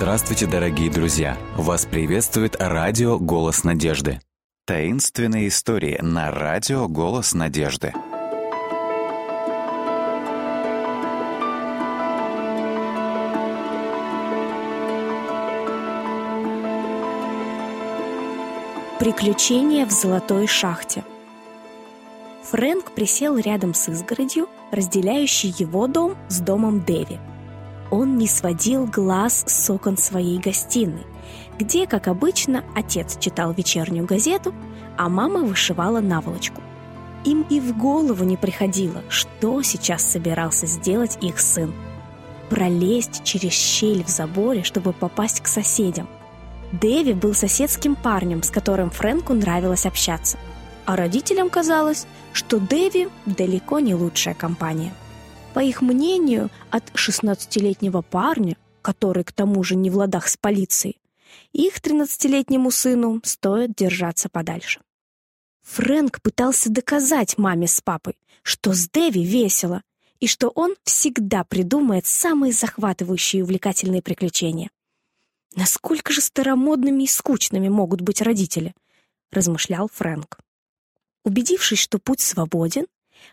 Здравствуйте, дорогие друзья! Вас приветствует радио «Голос надежды». Таинственные истории на радио «Голос надежды». Приключения в золотой шахте. Фрэнк присел рядом с изгородью, разделяющей его дом с домом Дэви. Он не сводил глаз с окон своей гостиной, где, как обычно, отец читал вечернюю газету, а мама вышивала наволочку. Им и в голову не приходило, что сейчас собирался сделать их сын. Пролезть через щель в заборе, чтобы попасть к соседям – Дэви был соседским парнем, с которым Фрэнку нравилось общаться. А родителям казалось, что Дэви далеко не лучшая компания. По их мнению, от 16-летнего парня, который к тому же не в ладах с полицией, их 13-летнему сыну стоит держаться подальше. Фрэнк пытался доказать маме с папой, что с Дэви весело, и что он всегда придумает самые захватывающие и увлекательные приключения. Насколько же старомодными и скучными могут быть родители, размышлял Фрэнк. Убедившись, что путь свободен,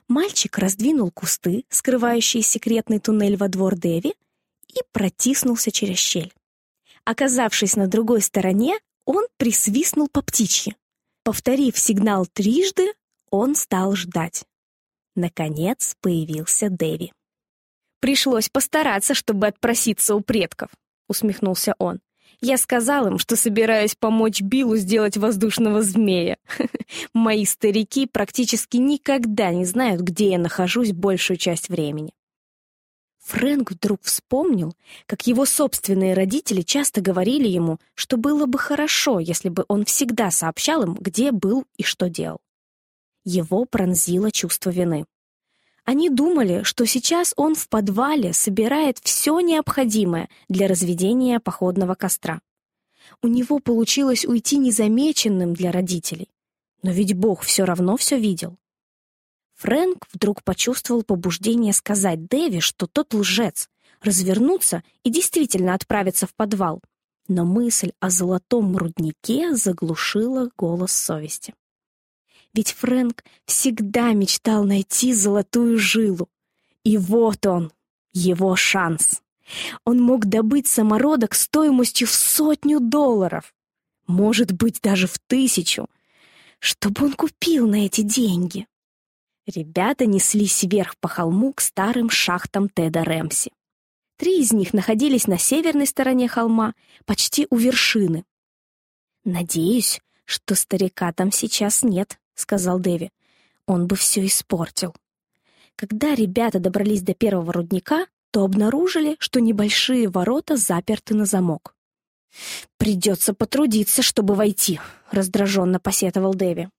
мальчик раздвинул кусты, скрывающие секретный туннель во двор Дэви, и протиснулся через щель. Оказавшись на другой стороне, он присвистнул по птичьи. Повторив сигнал трижды, он стал ждать. Наконец появился Дэви. «Пришлось постараться, чтобы отпроситься у предков», — усмехнулся он. Я сказал им, что собираюсь помочь Биллу сделать воздушного змея. Мои старики практически никогда не знают, где я нахожусь большую часть времени. Фрэнк вдруг вспомнил, как его собственные родители часто говорили ему, что было бы хорошо, если бы он всегда сообщал им, где был и что делал. Его пронзило чувство вины. Они думали, что сейчас он в подвале собирает все необходимое для разведения походного костра. У него получилось уйти незамеченным для родителей. Но ведь Бог все равно все видел. Фрэнк вдруг почувствовал побуждение сказать Дэви, что тот лжец, развернуться и действительно отправиться в подвал. Но мысль о золотом руднике заглушила голос совести. Ведь Фрэнк всегда мечтал найти золотую жилу. И вот он, его шанс. Он мог добыть самородок стоимостью в сотню долларов. Может быть, даже в тысячу. Что бы он купил на эти деньги? Ребята неслись вверх по холму к старым шахтам Теда Рэмси. Три из них находились на северной стороне холма, почти у вершины. «Надеюсь, что старика там сейчас нет», — сказал Дэви. «Он бы все испортил». Когда ребята добрались до первого рудника, то обнаружили, что небольшие ворота заперты на замок. «Придется потрудиться, чтобы войти», — раздраженно посетовал Дэви.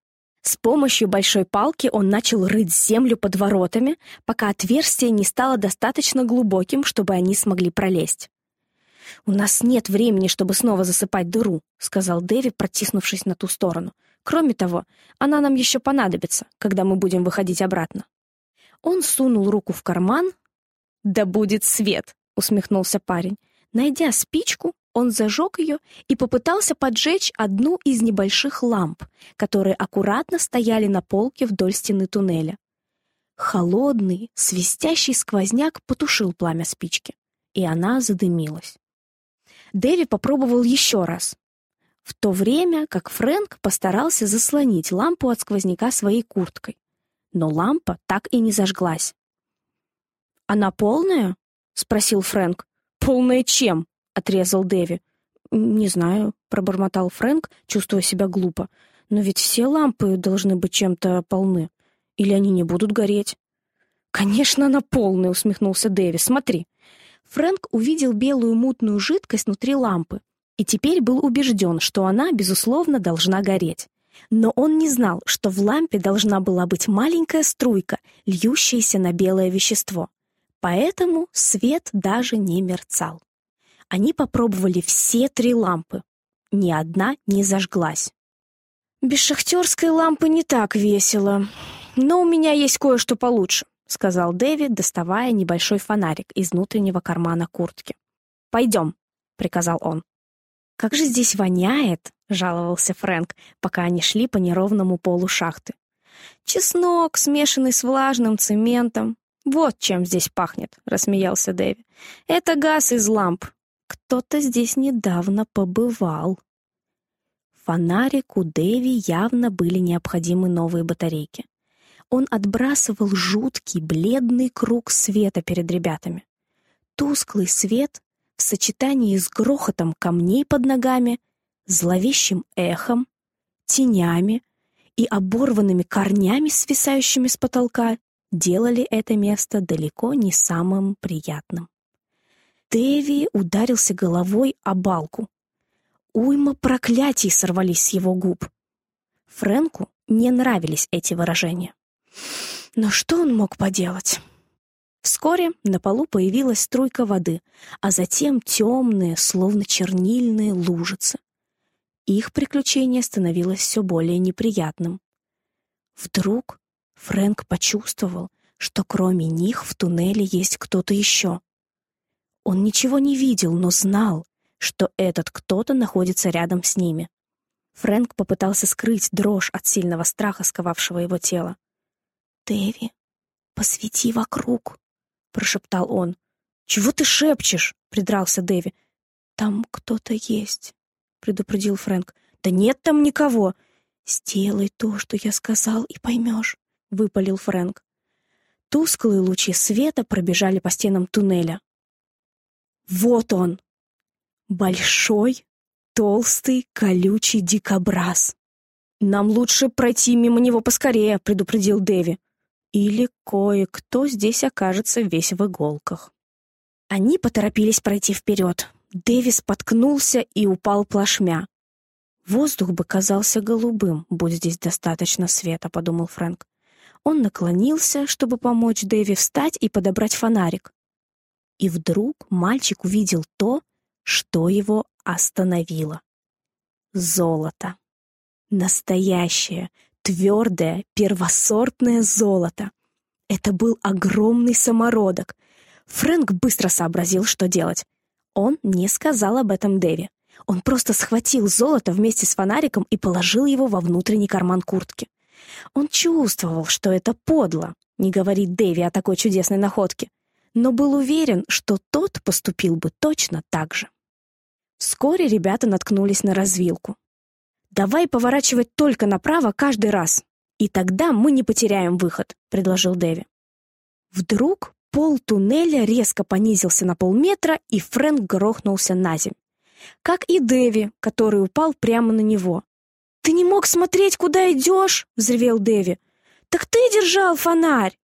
С помощью большой палки он начал рыть землю под воротами, пока отверстие не стало достаточно глубоким, чтобы они смогли пролезть. «У нас нет времени, чтобы снова засыпать дыру», — сказал Дэви, протиснувшись на ту сторону. Кроме того, она нам еще понадобится, когда мы будем выходить обратно. Он сунул руку в карман. «Да будет свет!» — усмехнулся парень. Найдя спичку, он зажег ее и попытался поджечь одну из небольших ламп, которые аккуратно стояли на полке вдоль стены туннеля. Холодный, свистящий сквозняк потушил пламя спички, и она задымилась. Дэви попробовал еще раз, в то время как Фрэнк постарался заслонить лампу от сквозняка своей курткой. Но лампа так и не зажглась. «Она полная?» — спросил Фрэнк. «Полная чем?» — отрезал Дэви. «Не знаю», — пробормотал Фрэнк, чувствуя себя глупо. «Но ведь все лампы должны быть чем-то полны. Или они не будут гореть?» «Конечно, она полная», — усмехнулся Дэви. «Смотри». Фрэнк увидел белую мутную жидкость внутри лампы и теперь был убежден, что она, безусловно, должна гореть. Но он не знал, что в лампе должна была быть маленькая струйка, льющаяся на белое вещество. Поэтому свет даже не мерцал. Они попробовали все три лампы. Ни одна не зажглась. «Без шахтерской лампы не так весело. Но у меня есть кое-что получше», — сказал Дэвид, доставая небольшой фонарик из внутреннего кармана куртки. «Пойдем, приказал он. «Как же здесь воняет!» — жаловался Фрэнк, пока они шли по неровному полу шахты. «Чеснок, смешанный с влажным цементом. Вот чем здесь пахнет», — рассмеялся Дэви. «Это газ из ламп. Кто-то здесь недавно побывал». Фонарику Дэви явно были необходимы новые батарейки. Он отбрасывал жуткий бледный круг света перед ребятами. Тусклый свет в сочетании с грохотом камней под ногами, зловещим эхом, тенями и оборванными корнями, свисающими с потолка, делали это место далеко не самым приятным. Дэви ударился головой о балку. Уйма проклятий сорвались с его губ. Фрэнку не нравились эти выражения. Но что он мог поделать? Вскоре на полу появилась струйка воды, а затем темные, словно чернильные лужицы. Их приключение становилось все более неприятным. Вдруг Фрэнк почувствовал, что кроме них в туннеле есть кто-то еще. Он ничего не видел, но знал, что этот кто-то находится рядом с ними. Фрэнк попытался скрыть дрожь от сильного страха, сковавшего его тело. «Дэви, посвети вокруг», — прошептал он. «Чего ты шепчешь?» — придрался Дэви. «Там кто-то есть», — предупредил Фрэнк. «Да нет там никого!» «Сделай то, что я сказал, и поймешь», — выпалил Фрэнк. Тусклые лучи света пробежали по стенам туннеля. «Вот он!» Большой, толстый, колючий дикобраз. «Нам лучше пройти мимо него поскорее», — предупредил Дэви. Или кое-кто здесь окажется весь в иголках. Они поторопились пройти вперед. Дэвис споткнулся и упал плашмя. «Воздух бы казался голубым, будь здесь достаточно света», — подумал Фрэнк. Он наклонился, чтобы помочь Дэви встать и подобрать фонарик. И вдруг мальчик увидел то, что его остановило. Золото. Настоящее, твердое, первосортное золото. Это был огромный самородок. Фрэнк быстро сообразил, что делать. Он не сказал об этом Дэви. Он просто схватил золото вместе с фонариком и положил его во внутренний карман куртки. Он чувствовал, что это подло, не говорить Дэви о такой чудесной находке, но был уверен, что тот поступил бы точно так же. Вскоре ребята наткнулись на развилку. «Давай поворачивать только направо каждый раз, и тогда мы не потеряем выход», — предложил Дэви. Вдруг пол туннеля резко понизился на полметра, и Фрэнк грохнулся на земь. Как и Дэви, который упал прямо на него. «Ты не мог смотреть, куда идешь?» — взревел Дэви. «Так ты держал фонарь!»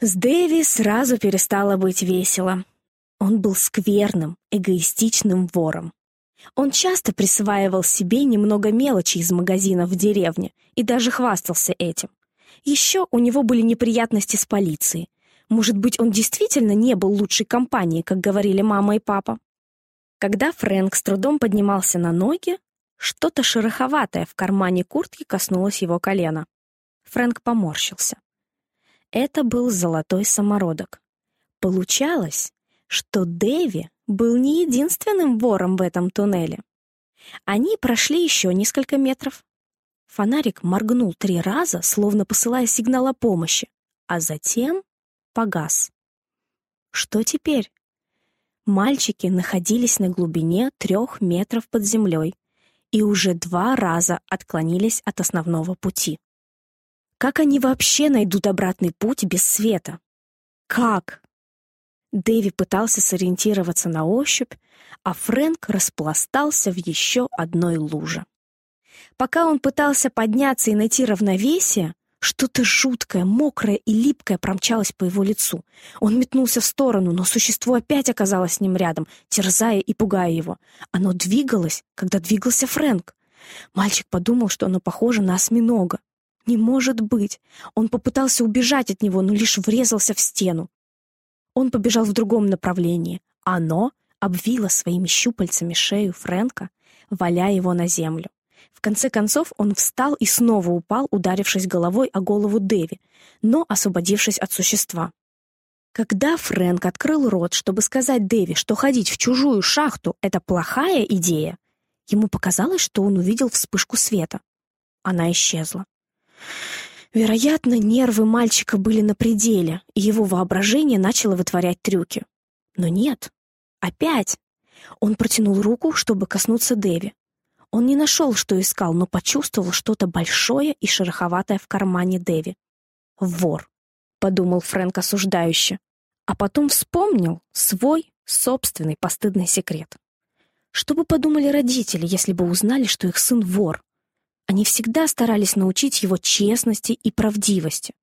С Дэви сразу перестало быть весело. Он был скверным, эгоистичным вором. Он часто присваивал себе немного мелочи из магазина в деревне и даже хвастался этим. Еще у него были неприятности с полицией. Может быть, он действительно не был лучшей компанией, как говорили мама и папа. Когда Фрэнк с трудом поднимался на ноги, что-то шероховатое в кармане куртки коснулось его колена. Фрэнк поморщился. Это был золотой самородок. Получалось, что Дэви был не единственным вором в этом туннеле. Они прошли еще несколько метров. Фонарик моргнул три раза, словно посылая сигнал о помощи, а затем погас. Что теперь? Мальчики находились на глубине трех метров под землей и уже два раза отклонились от основного пути. Как они вообще найдут обратный путь без света? Как? Дэви пытался сориентироваться на ощупь, а Фрэнк распластался в еще одной луже. Пока он пытался подняться и найти равновесие, что-то жуткое, мокрое и липкое промчалось по его лицу. Он метнулся в сторону, но существо опять оказалось с ним рядом, терзая и пугая его. Оно двигалось, когда двигался Фрэнк. Мальчик подумал, что оно похоже на осьминога. Не может быть! Он попытался убежать от него, но лишь врезался в стену. Он побежал в другом направлении. Оно обвило своими щупальцами шею Фрэнка, валяя его на землю. В конце концов он встал и снова упал, ударившись головой о голову Дэви, но освободившись от существа. Когда Фрэнк открыл рот, чтобы сказать Дэви, что ходить в чужую шахту — это плохая идея, ему показалось, что он увидел вспышку света. Она исчезла. Вероятно, нервы мальчика были на пределе, и его воображение начало вытворять трюки. Но нет. Опять. Он протянул руку, чтобы коснуться Дэви. Он не нашел, что искал, но почувствовал что-то большое и шероховатое в кармане Дэви. «Вор», — подумал Фрэнк осуждающе, а потом вспомнил свой собственный постыдный секрет. Что бы подумали родители, если бы узнали, что их сын вор? Они всегда старались научить его честности и правдивости.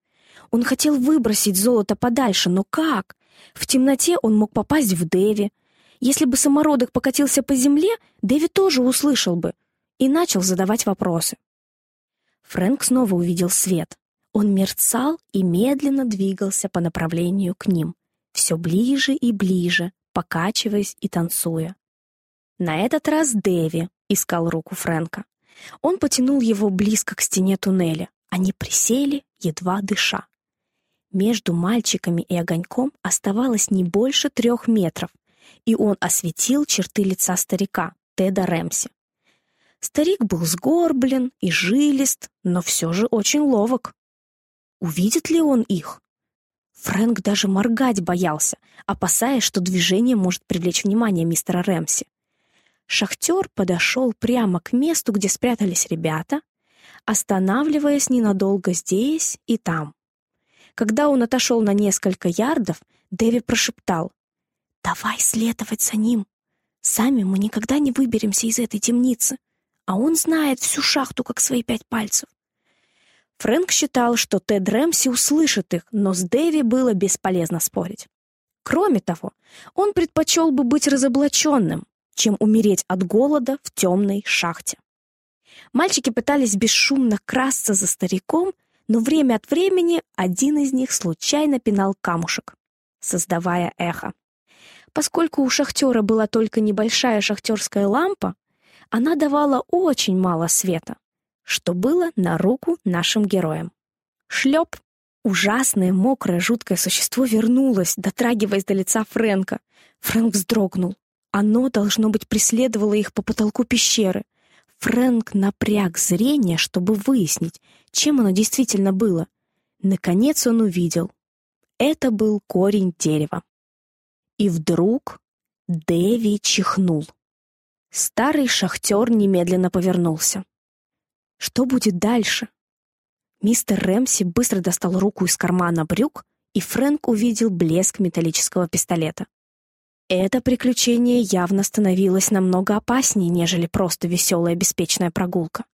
Он хотел выбросить золото подальше, но как? В темноте он мог попасть в Дэви. Если бы самородок покатился по земле, Дэви тоже услышал бы и начал задавать вопросы. Фрэнк снова увидел свет. Он мерцал и медленно двигался по направлению к ним, все ближе и ближе, покачиваясь и танцуя. На этот раз Дэви искал руку Фрэнка. Он потянул его близко к стене туннеля. Они присели, едва дыша. Между мальчиками и огоньком оставалось не больше трех метров, и он осветил черты лица старика, Теда Рэмси. Старик был сгорблен и жилист, но все же очень ловок. Увидит ли он их? Фрэнк даже моргать боялся, опасаясь, что движение может привлечь внимание мистера Рэмси. Шахтер подошел прямо к месту, где спрятались ребята, останавливаясь ненадолго здесь и там. Когда он отошел на несколько ярдов, Дэви прошептал «Давай следовать за ним. Сами мы никогда не выберемся из этой темницы, а он знает всю шахту, как свои пять пальцев». Фрэнк считал, что Тед Рэмси услышит их, но с Дэви было бесполезно спорить. Кроме того, он предпочел бы быть разоблаченным, чем умереть от голода в темной шахте. Мальчики пытались бесшумно красться за стариком, но время от времени один из них случайно пинал камушек, создавая эхо. Поскольку у шахтера была только небольшая шахтерская лампа, она давала очень мало света, что было на руку нашим героям. Шлеп! Ужасное, мокрое, жуткое существо вернулось, дотрагиваясь до лица Фрэнка. Фрэнк вздрогнул. Оно, должно быть, преследовало их по потолку пещеры. Фрэнк напряг зрение, чтобы выяснить, чем оно действительно было. Наконец он увидел. Это был корень дерева. И вдруг Дэви чихнул. Старый шахтер немедленно повернулся. Что будет дальше? Мистер Рэмси быстро достал руку из кармана брюк, и Фрэнк увидел блеск металлического пистолета. Это приключение явно становилось намного опаснее, нежели просто веселая беспечная прогулка.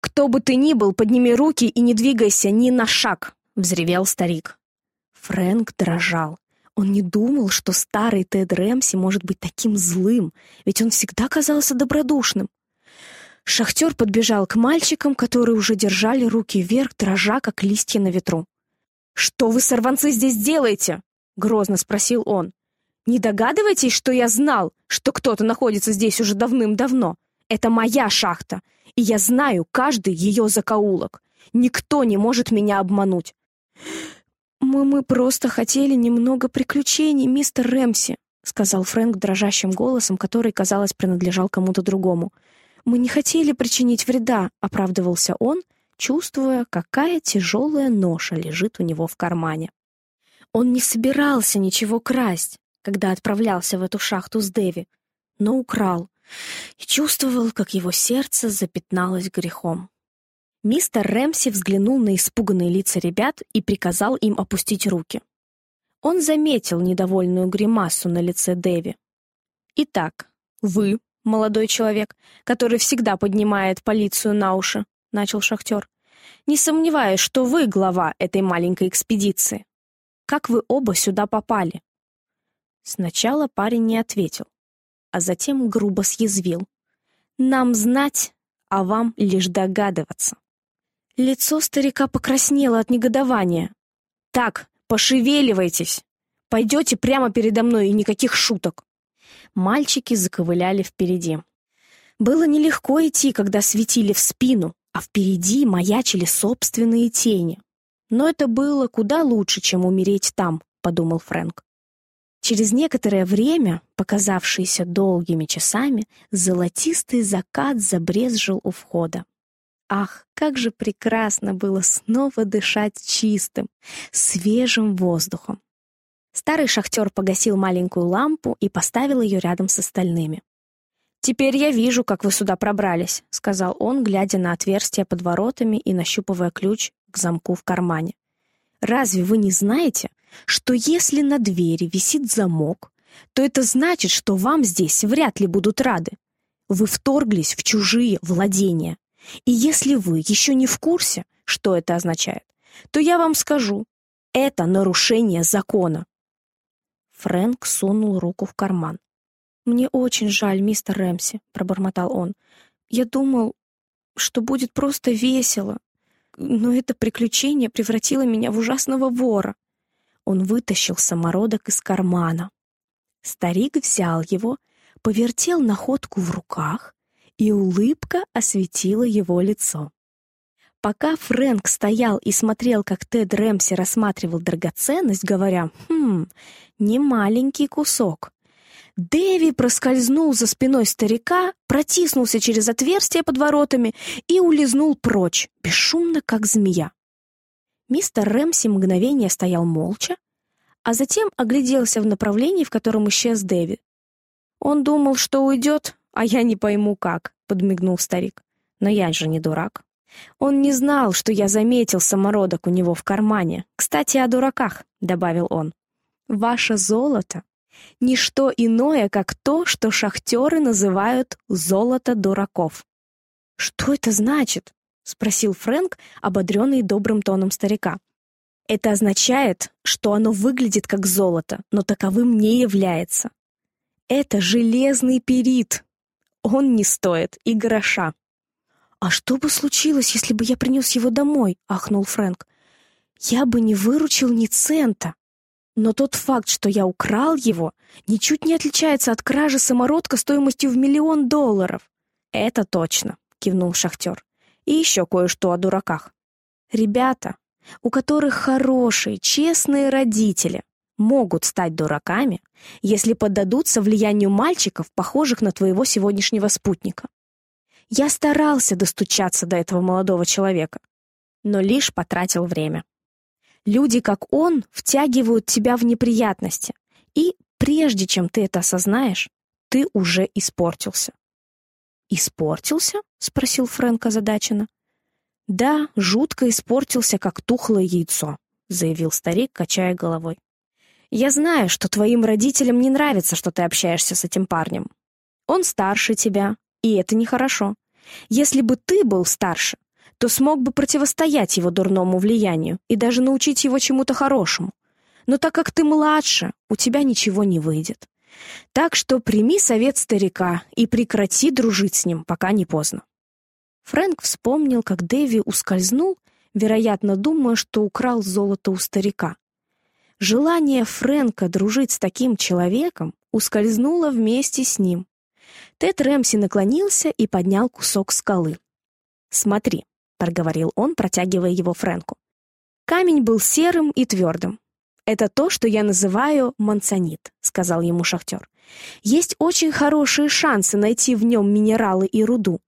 «Кто бы ты ни был, подними руки и не двигайся ни на шаг!» — взревел старик. Фрэнк дрожал. Он не думал, что старый Тед Рэмси может быть таким злым, ведь он всегда казался добродушным. Шахтер подбежал к мальчикам, которые уже держали руки вверх, дрожа, как листья на ветру. «Что вы, сорванцы, здесь делаете?» — грозно спросил он. Не догадываетесь, что я знал, что кто-то находится здесь уже давным-давно? Это моя шахта, и я знаю каждый ее закоулок. Никто не может меня обмануть. «Мы, мы просто хотели немного приключений, мистер Рэмси», сказал Фрэнк дрожащим голосом, который, казалось, принадлежал кому-то другому. «Мы не хотели причинить вреда», — оправдывался он, чувствуя, какая тяжелая ноша лежит у него в кармане. Он не собирался ничего красть, когда отправлялся в эту шахту с Дэви, но украл и чувствовал, как его сердце запятналось грехом. Мистер Рэмси взглянул на испуганные лица ребят и приказал им опустить руки. Он заметил недовольную гримасу на лице Дэви. «Итак, вы, молодой человек, который всегда поднимает полицию на уши», — начал шахтер, «не сомневаюсь, что вы глава этой маленькой экспедиции. Как вы оба сюда попали?» Сначала парень не ответил, а затем грубо съязвил. «Нам знать, а вам лишь догадываться». Лицо старика покраснело от негодования. «Так, пошевеливайтесь! Пойдете прямо передо мной и никаких шуток!» Мальчики заковыляли впереди. Было нелегко идти, когда светили в спину, а впереди маячили собственные тени. Но это было куда лучше, чем умереть там, подумал Фрэнк. Через некоторое время, показавшееся долгими часами, золотистый закат забрезжил у входа. Ах, как же прекрасно было снова дышать чистым, свежим воздухом. Старый шахтер погасил маленькую лампу и поставил ее рядом с остальными. «Теперь я вижу, как вы сюда пробрались», — сказал он, глядя на отверстие под воротами и нащупывая ключ к замку в кармане. «Разве вы не знаете, что если на двери висит замок, то это значит, что вам здесь вряд ли будут рады? Вы вторглись в чужие владения. И если вы еще не в курсе, что это означает, то я вам скажу, это нарушение закона. Фрэнк сунул руку в карман. «Мне очень жаль, мистер Рэмси», — пробормотал он. «Я думал, что будет просто весело, но это приключение превратило меня в ужасного вора». Он вытащил самородок из кармана. Старик взял его, повертел находку в руках, и улыбка осветила его лицо. Пока Фрэнк стоял и смотрел, как Тед Рэмси рассматривал драгоценность, говоря «Хм, не маленький кусок», Дэви проскользнул за спиной старика, протиснулся через отверстие под воротами и улизнул прочь, бесшумно, как змея. Мистер Рэмси мгновение стоял молча, а затем огляделся в направлении, в котором исчез Дэви. «Он думал, что уйдет, а я не пойму как», — подмигнул старик. «Но я же не дурак». Он не знал, что я заметил самородок у него в кармане. «Кстати, о дураках», — добавил он. «Ваше золото — ничто иное, как то, что шахтеры называют «золото дураков». «Что это значит?» — спросил Фрэнк, ободренный добрым тоном старика. «Это означает, что оно выглядит как золото, но таковым не является. Это железный перит. Он не стоит и гроша». «А что бы случилось, если бы я принес его домой?» — ахнул Фрэнк. «Я бы не выручил ни цента». Но тот факт, что я украл его, ничуть не отличается от кражи самородка стоимостью в миллион долларов. Это точно, кивнул шахтер. И еще кое-что о дураках. Ребята, у которых хорошие, честные родители, могут стать дураками, если поддадутся влиянию мальчиков, похожих на твоего сегодняшнего спутника. Я старался достучаться до этого молодого человека, но лишь потратил время. Люди, как он, втягивают тебя в неприятности. И прежде чем ты это осознаешь, ты уже испортился. «Испортился?» — спросил Фрэнк озадаченно. «Да, жутко испортился, как тухлое яйцо», — заявил старик, качая головой. «Я знаю, что твоим родителям не нравится, что ты общаешься с этим парнем. Он старше тебя, и это нехорошо. Если бы ты был старше, то смог бы противостоять его дурному влиянию и даже научить его чему-то хорошему. Но так как ты младше, у тебя ничего не выйдет. Так что прими совет старика и прекрати дружить с ним, пока не поздно. Фрэнк вспомнил, как Дэви ускользнул, вероятно, думая, что украл золото у старика. Желание Фрэнка дружить с таким человеком ускользнуло вместе с ним. Тед Рэмси наклонился и поднял кусок скалы. «Смотри, — проговорил он, протягивая его Фрэнку. Камень был серым и твердым. «Это то, что я называю мансонит», — сказал ему шахтер. «Есть очень хорошие шансы найти в нем минералы и руду».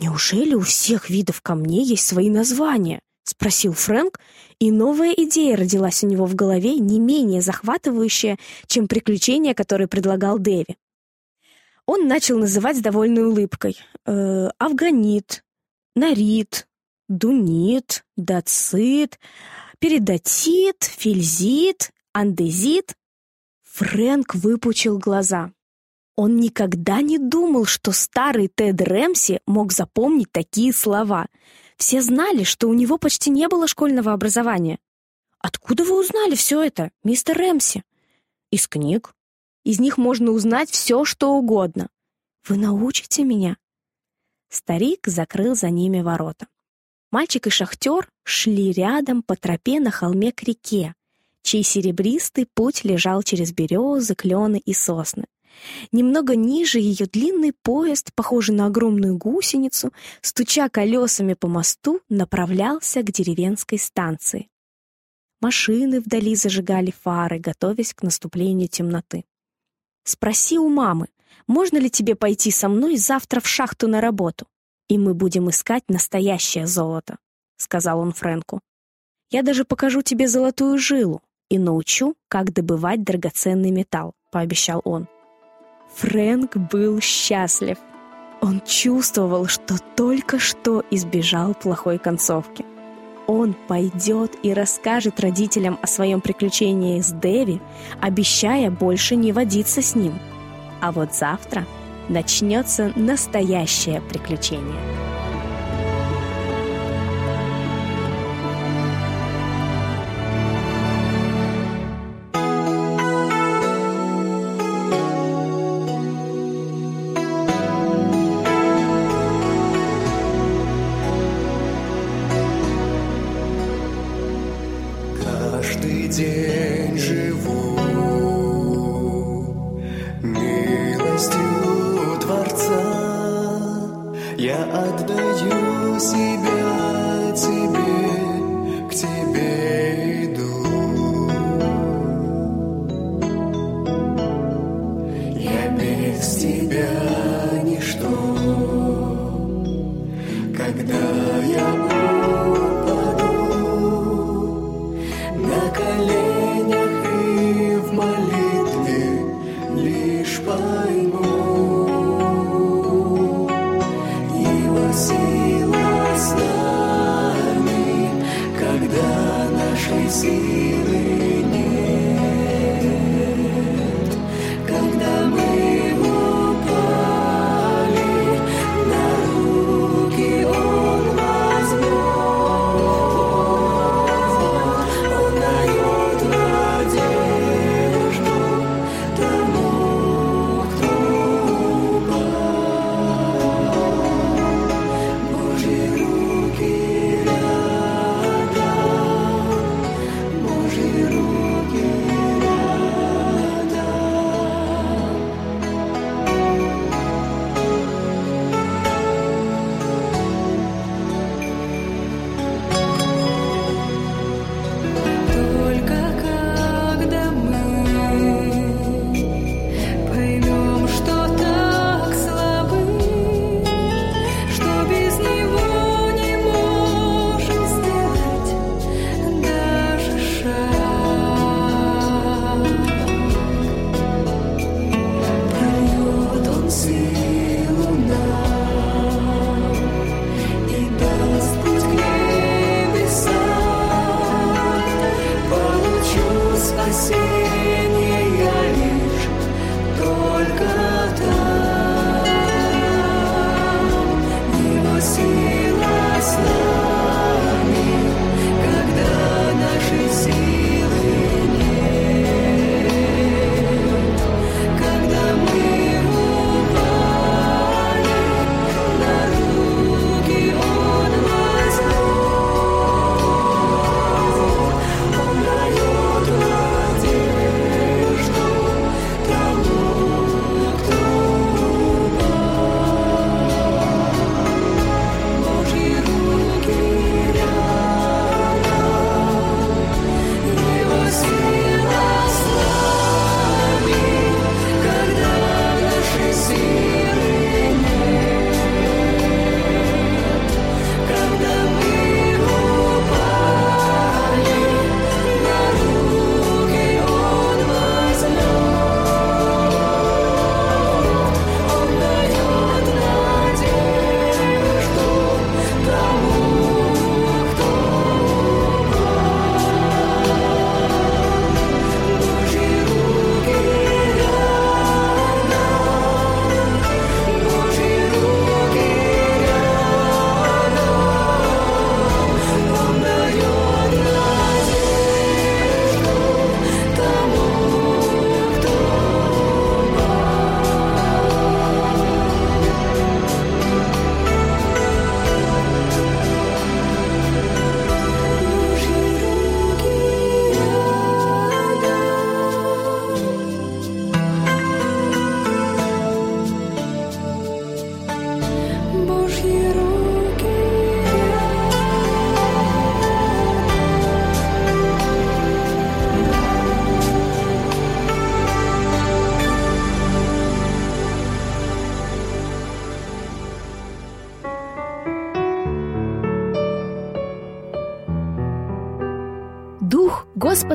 «Неужели у всех видов камней есть свои названия?» — спросил Фрэнк, и новая идея родилась у него в голове, не менее захватывающая, чем приключения, которые предлагал Дэви. Он начал называть с довольной улыбкой. Э, «Афганит», «Нарит», дунит, дацит, передатит, фельзит, андезит. Фрэнк выпучил глаза. Он никогда не думал, что старый Тед Рэмси мог запомнить такие слова. Все знали, что у него почти не было школьного образования. «Откуда вы узнали все это, мистер Рэмси?» «Из книг. Из них можно узнать все, что угодно. Вы научите меня?» Старик закрыл за ними ворота. Мальчик и шахтер шли рядом по тропе на холме к реке, чей серебристый путь лежал через березы, клены и сосны. Немного ниже ее длинный поезд, похожий на огромную гусеницу, стуча колесами по мосту, направлялся к деревенской станции. Машины вдали зажигали фары, готовясь к наступлению темноты. «Спроси у мамы, можно ли тебе пойти со мной завтра в шахту на работу, и мы будем искать настоящее золото», — сказал он Фрэнку. «Я даже покажу тебе золотую жилу и научу, как добывать драгоценный металл», — пообещал он. Фрэнк был счастлив. Он чувствовал, что только что избежал плохой концовки. Он пойдет и расскажет родителям о своем приключении с Дэви, обещая больше не водиться с ним. А вот завтра начнется настоящее приключение. actually see the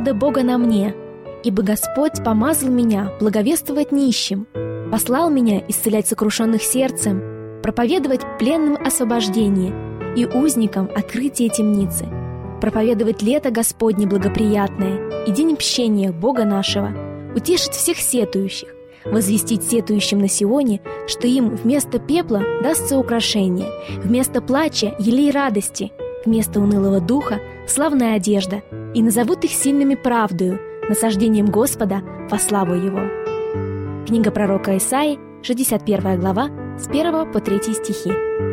Господа Бога на мне, ибо Господь помазал меня благовествовать нищим, послал меня исцелять сокрушенных сердцем, проповедовать пленным освобождение и узникам открытие темницы, проповедовать лето Господне благоприятное и день общения Бога нашего, утешить всех сетующих, возвестить сетующим на Сионе, что им вместо пепла дастся украшение, вместо плача – елей радости, вместо унылого духа – славная одежда, и назовут их сильными правдою, насаждением Господа во славу Его. Книга пророка Исаи, 61 глава, с 1 по 3 стихи.